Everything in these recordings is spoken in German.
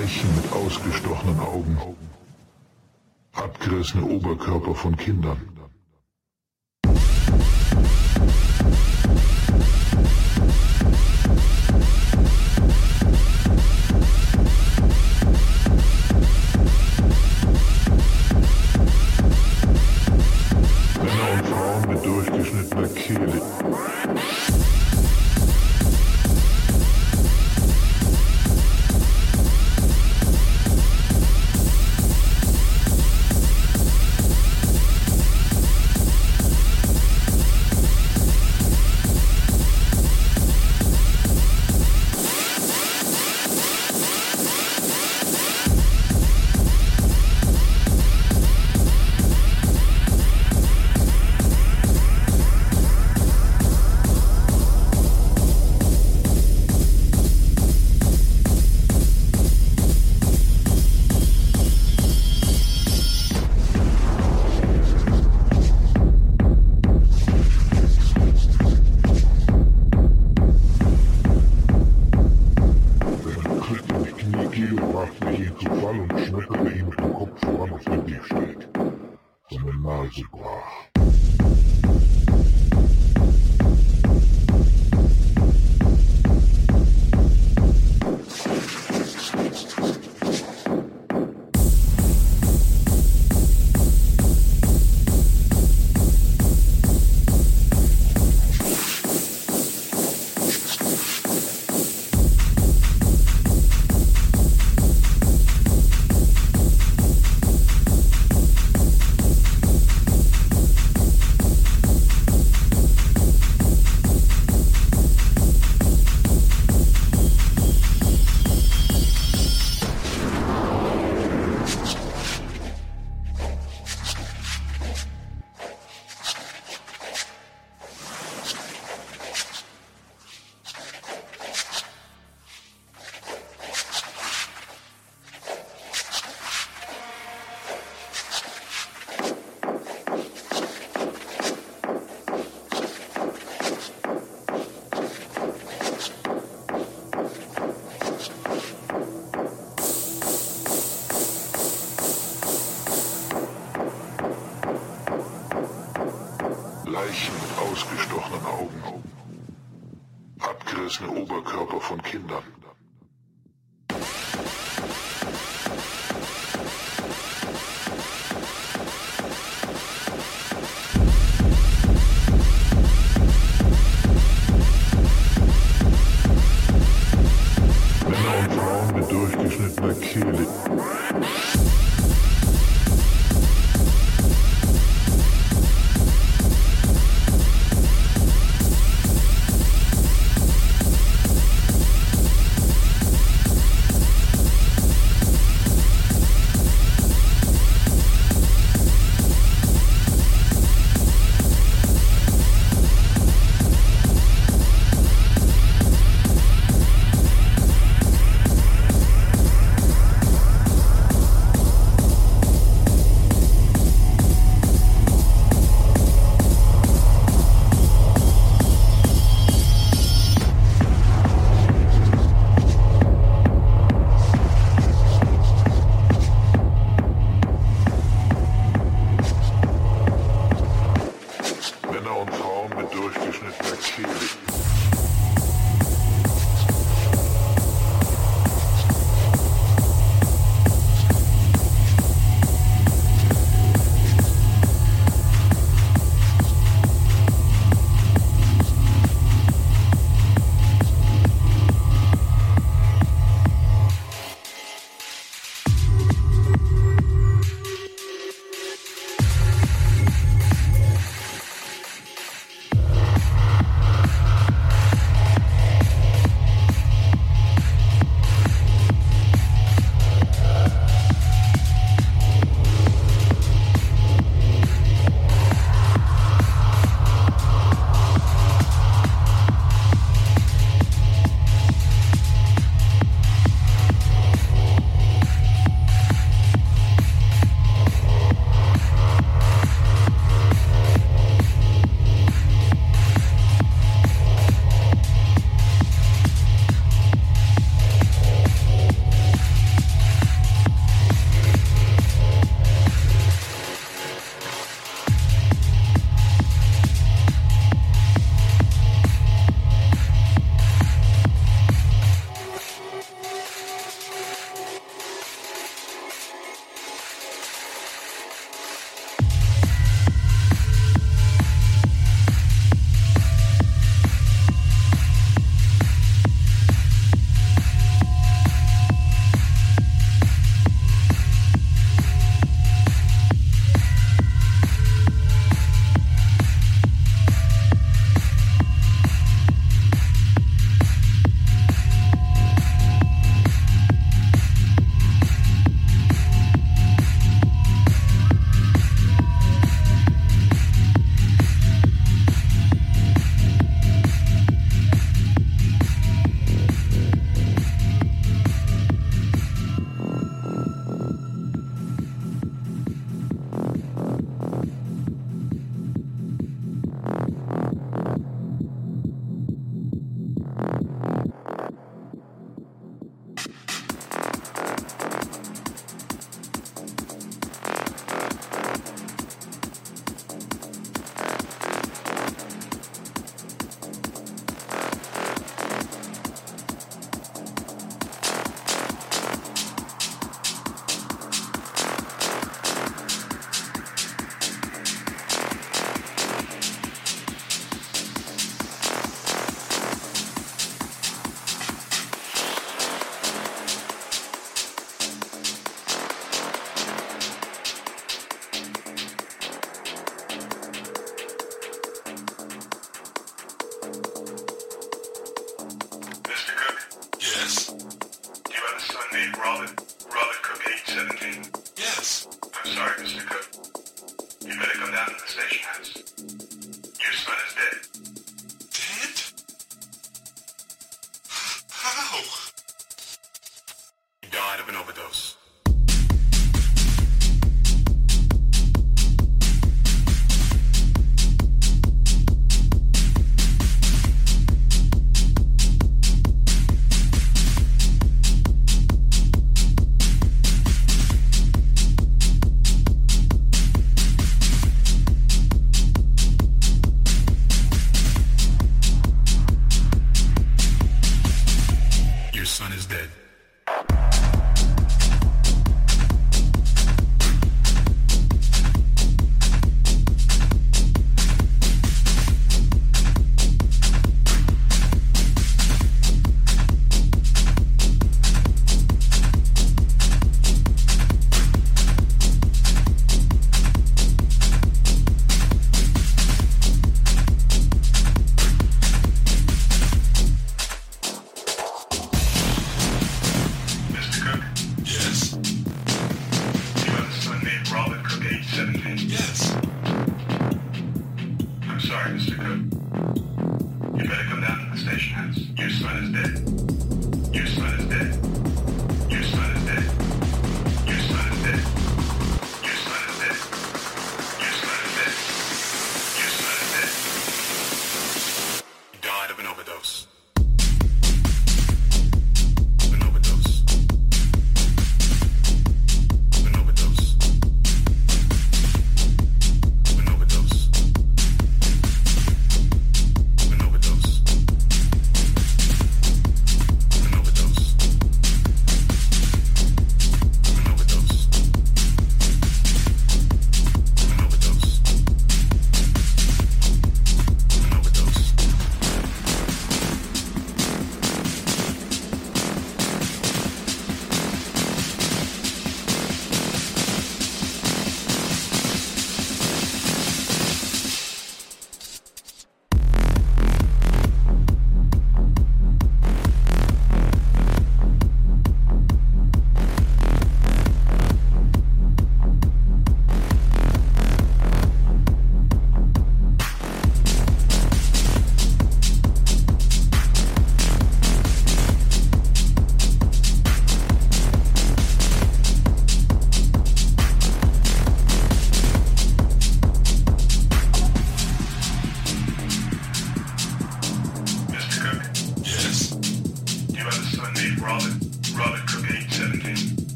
Leichen mit ausgestochenen Augen. Abgerissene Oberkörper von Kindern.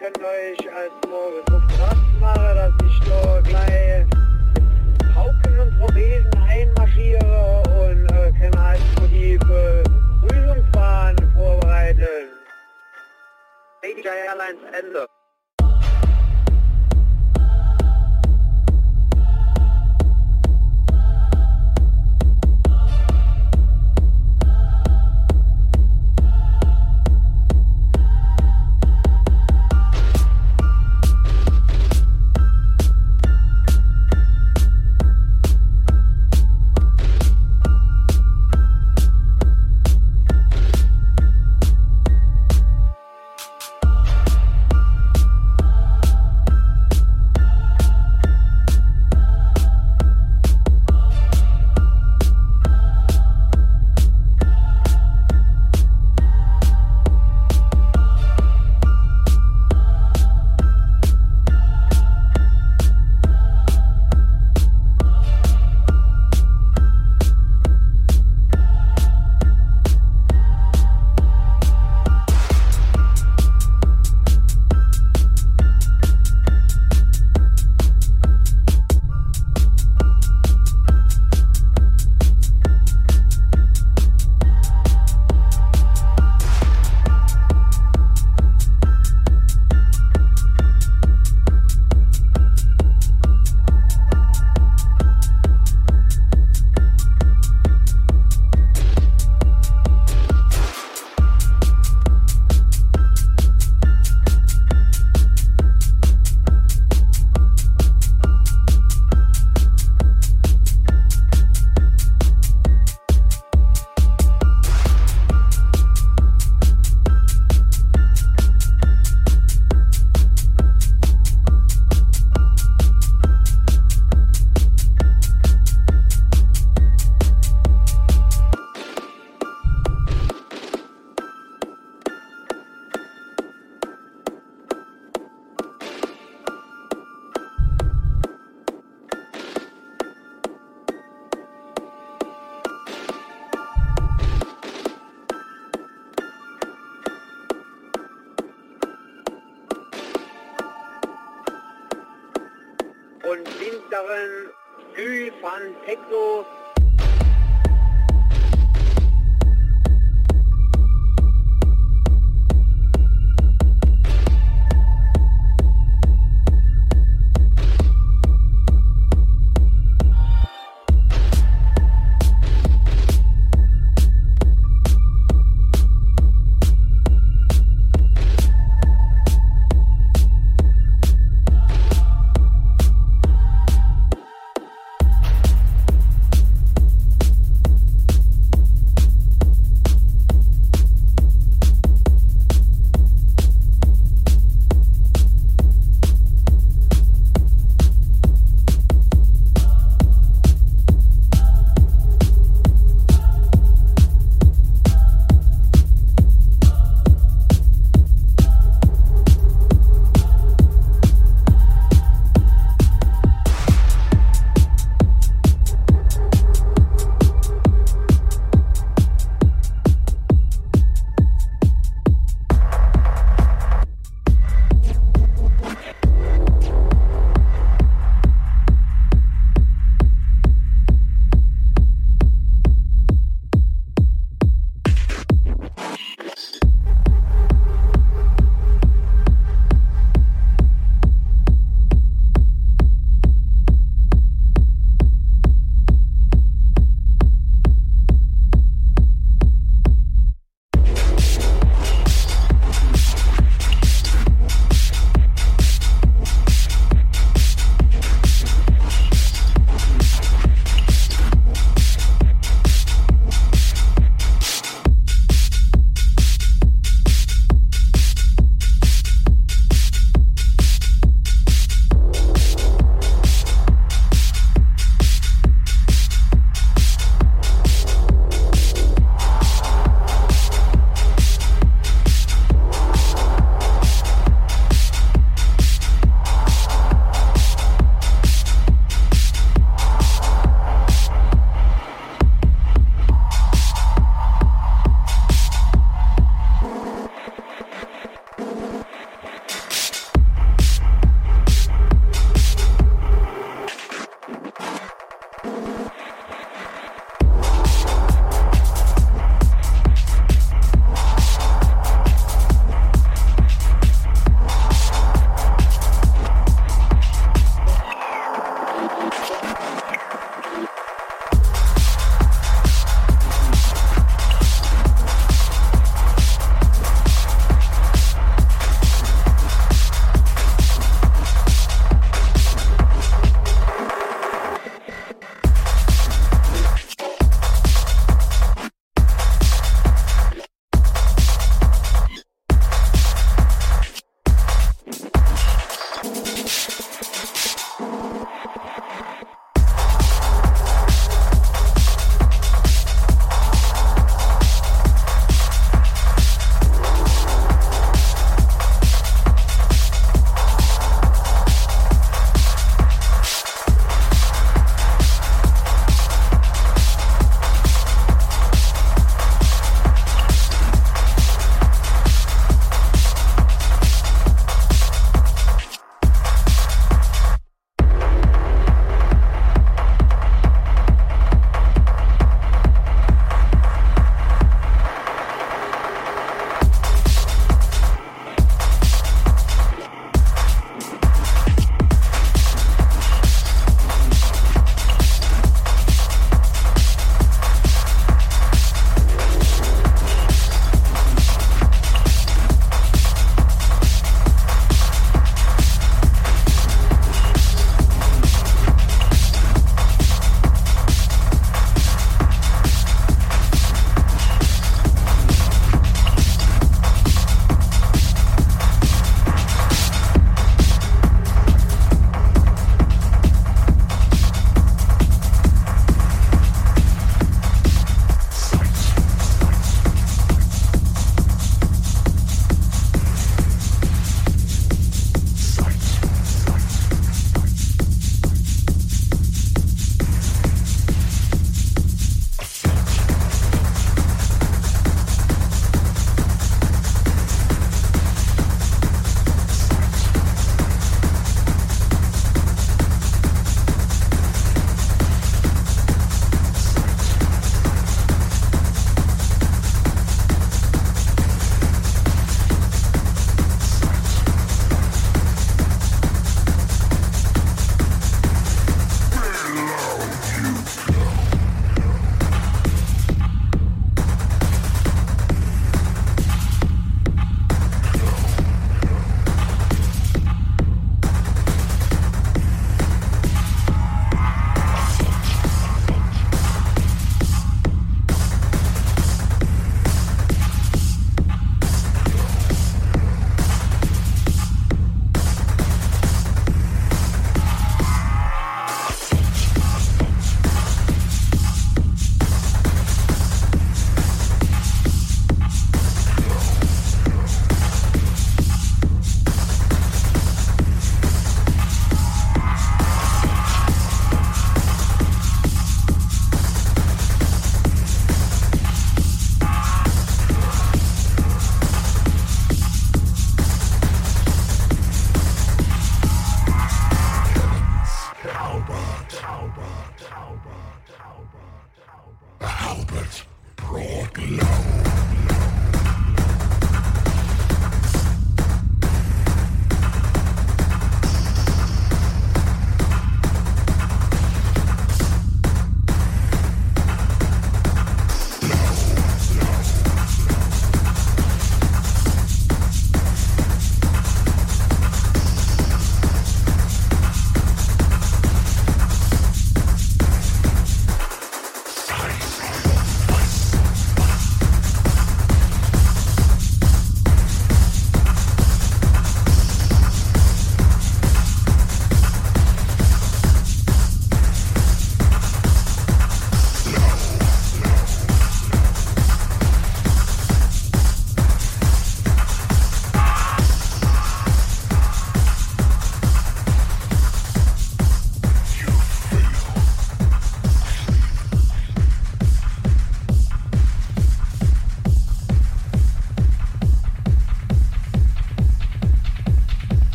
Könnt euch als morgen so krass machen, dass ich da gleich mit Pauken und Trompeten einmarschiere und äh, kann halt so die Begrüßungsbahn vorbereiten. Major Airlines Ende.